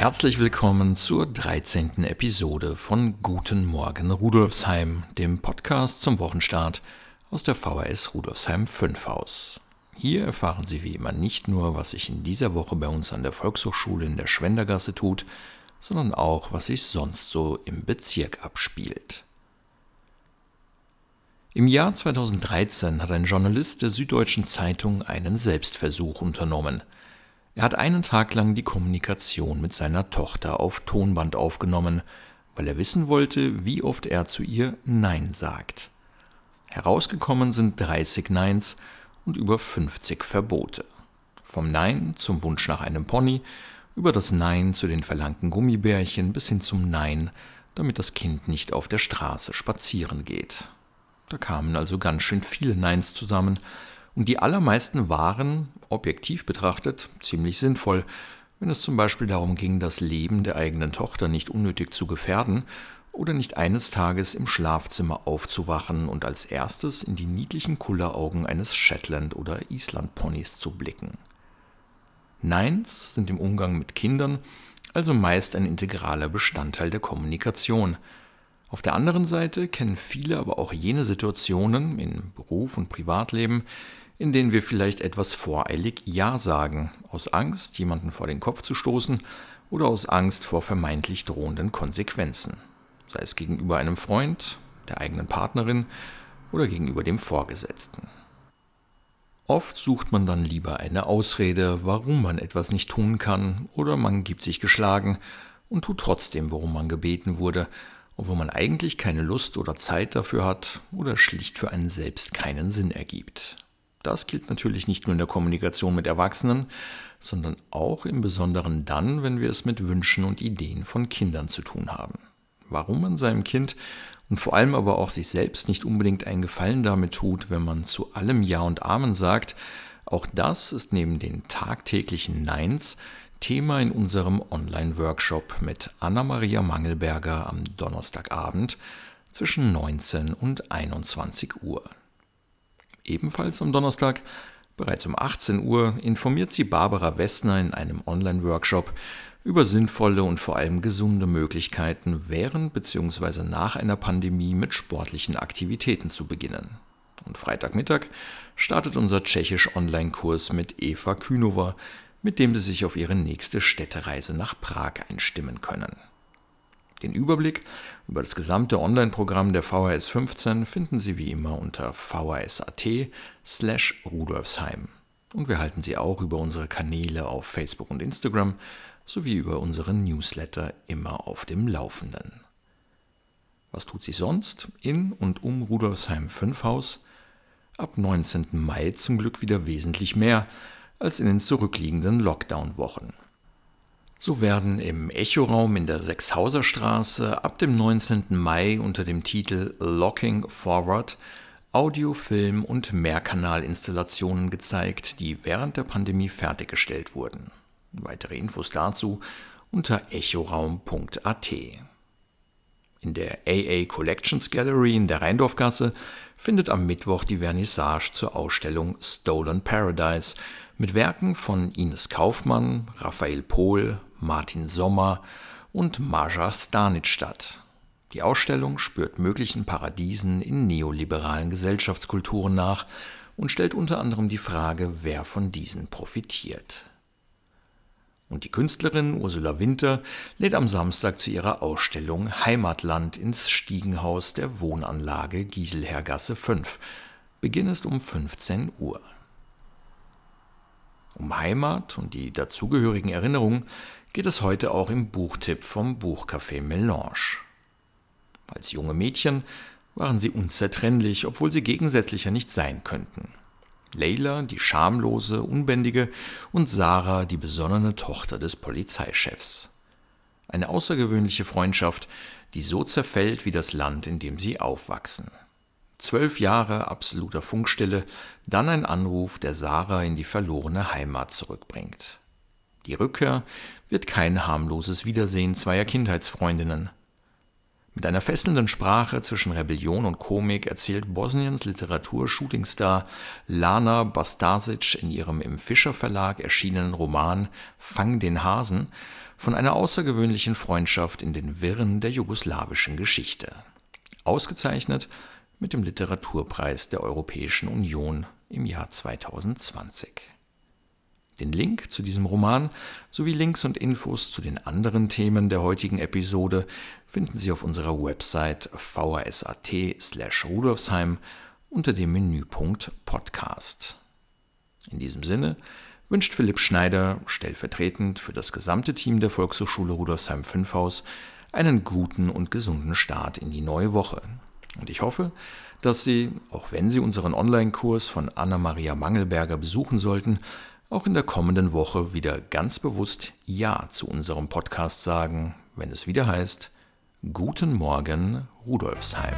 Herzlich willkommen zur 13. Episode von Guten Morgen Rudolfsheim, dem Podcast zum Wochenstart aus der VHS Rudolfsheim 5 Haus. Hier erfahren Sie wie immer nicht nur, was sich in dieser Woche bei uns an der Volkshochschule in der Schwendergasse tut, sondern auch, was sich sonst so im Bezirk abspielt. Im Jahr 2013 hat ein Journalist der Süddeutschen Zeitung einen Selbstversuch unternommen – er hat einen Tag lang die Kommunikation mit seiner Tochter auf Tonband aufgenommen, weil er wissen wollte, wie oft er zu ihr Nein sagt. Herausgekommen sind 30 Neins und über 50 Verbote. Vom Nein zum Wunsch nach einem Pony, über das Nein zu den verlangten Gummibärchen bis hin zum Nein, damit das Kind nicht auf der Straße spazieren geht. Da kamen also ganz schön viele Neins zusammen, und die allermeisten waren, objektiv betrachtet, ziemlich sinnvoll, wenn es zum Beispiel darum ging, das Leben der eigenen Tochter nicht unnötig zu gefährden oder nicht eines Tages im Schlafzimmer aufzuwachen und als erstes in die niedlichen Kulleraugen eines Shetland- oder Island-Ponys zu blicken. Neins sind im Umgang mit Kindern also meist ein integraler Bestandteil der Kommunikation. Auf der anderen Seite kennen viele aber auch jene Situationen in Beruf und Privatleben, in denen wir vielleicht etwas voreilig Ja sagen, aus Angst, jemanden vor den Kopf zu stoßen oder aus Angst vor vermeintlich drohenden Konsequenzen, sei es gegenüber einem Freund, der eigenen Partnerin oder gegenüber dem Vorgesetzten. Oft sucht man dann lieber eine Ausrede, warum man etwas nicht tun kann, oder man gibt sich geschlagen und tut trotzdem, worum man gebeten wurde, obwohl man eigentlich keine Lust oder Zeit dafür hat oder schlicht für einen selbst keinen Sinn ergibt. Das gilt natürlich nicht nur in der Kommunikation mit Erwachsenen, sondern auch im Besonderen dann, wenn wir es mit Wünschen und Ideen von Kindern zu tun haben. Warum man seinem Kind und vor allem aber auch sich selbst nicht unbedingt einen Gefallen damit tut, wenn man zu allem Ja und Amen sagt, auch das ist neben den tagtäglichen Neins Thema in unserem Online-Workshop mit Anna-Maria Mangelberger am Donnerstagabend zwischen 19 und 21 Uhr. Ebenfalls am Donnerstag, bereits um 18 Uhr, informiert sie Barbara Wessner in einem Online-Workshop über sinnvolle und vor allem gesunde Möglichkeiten während bzw. nach einer Pandemie mit sportlichen Aktivitäten zu beginnen. Und Freitagmittag startet unser tschechisch Online-Kurs mit Eva Künova, mit dem Sie sich auf Ihre nächste Städtereise nach Prag einstimmen können. Den Überblick über das gesamte Online-Programm der VHS 15 finden Sie wie immer unter vhs.at slash rudolfsheim. Und wir halten Sie auch über unsere Kanäle auf Facebook und Instagram sowie über unseren Newsletter immer auf dem Laufenden. Was tut sie sonst in und um Rudolfsheim 5 Haus? Ab 19. Mai zum Glück wieder wesentlich mehr als in den zurückliegenden Lockdown-Wochen. So werden im Echoraum in der Sechshauser Straße ab dem 19. Mai unter dem Titel Locking Forward Audio-, Film- und Mehrkanalinstallationen gezeigt, die während der Pandemie fertiggestellt wurden. Weitere Infos dazu unter echoraum.at. In der AA Collections Gallery in der Rheindorfgasse findet am Mittwoch die Vernissage zur Ausstellung Stolen Paradise mit Werken von Ines Kaufmann, Raphael Pohl, Martin Sommer und Maja Stanic statt. Die Ausstellung spürt möglichen Paradiesen in neoliberalen Gesellschaftskulturen nach und stellt unter anderem die Frage, wer von diesen profitiert. Und die Künstlerin Ursula Winter lädt am Samstag zu ihrer Ausstellung Heimatland ins Stiegenhaus der Wohnanlage Gieselhergasse 5. Beginn ist um 15 Uhr. Um Heimat und die dazugehörigen Erinnerungen geht es heute auch im Buchtipp vom Buchcafé Melange. Als junge Mädchen waren sie unzertrennlich, obwohl sie gegensätzlicher nicht sein könnten. Leila, die schamlose, unbändige, und Sarah, die besonnene Tochter des Polizeichefs. Eine außergewöhnliche Freundschaft, die so zerfällt wie das Land, in dem sie aufwachsen. Zwölf Jahre absoluter Funkstille, dann ein Anruf, der Sarah in die verlorene Heimat zurückbringt. Die Rückkehr wird kein harmloses Wiedersehen zweier Kindheitsfreundinnen. Mit einer fesselnden Sprache zwischen Rebellion und Komik erzählt Bosniens Literatur-Shootingstar Lana Bastasic in ihrem im Fischer Verlag erschienenen Roman Fang den Hasen von einer außergewöhnlichen Freundschaft in den Wirren der jugoslawischen Geschichte. Ausgezeichnet mit dem Literaturpreis der Europäischen Union im Jahr 2020. Den Link zu diesem Roman sowie Links und Infos zu den anderen Themen der heutigen Episode finden Sie auf unserer Website vrsat/rudolfsheim unter dem Menüpunkt Podcast. In diesem Sinne wünscht Philipp Schneider stellvertretend für das gesamte Team der Volkshochschule Rudolfsheim 5 Haus einen guten und gesunden Start in die neue Woche. Und ich hoffe, dass Sie, auch wenn Sie unseren Online-Kurs von Anna-Maria Mangelberger besuchen sollten, auch in der kommenden Woche wieder ganz bewusst Ja zu unserem Podcast sagen, wenn es wieder heißt Guten Morgen Rudolfsheim.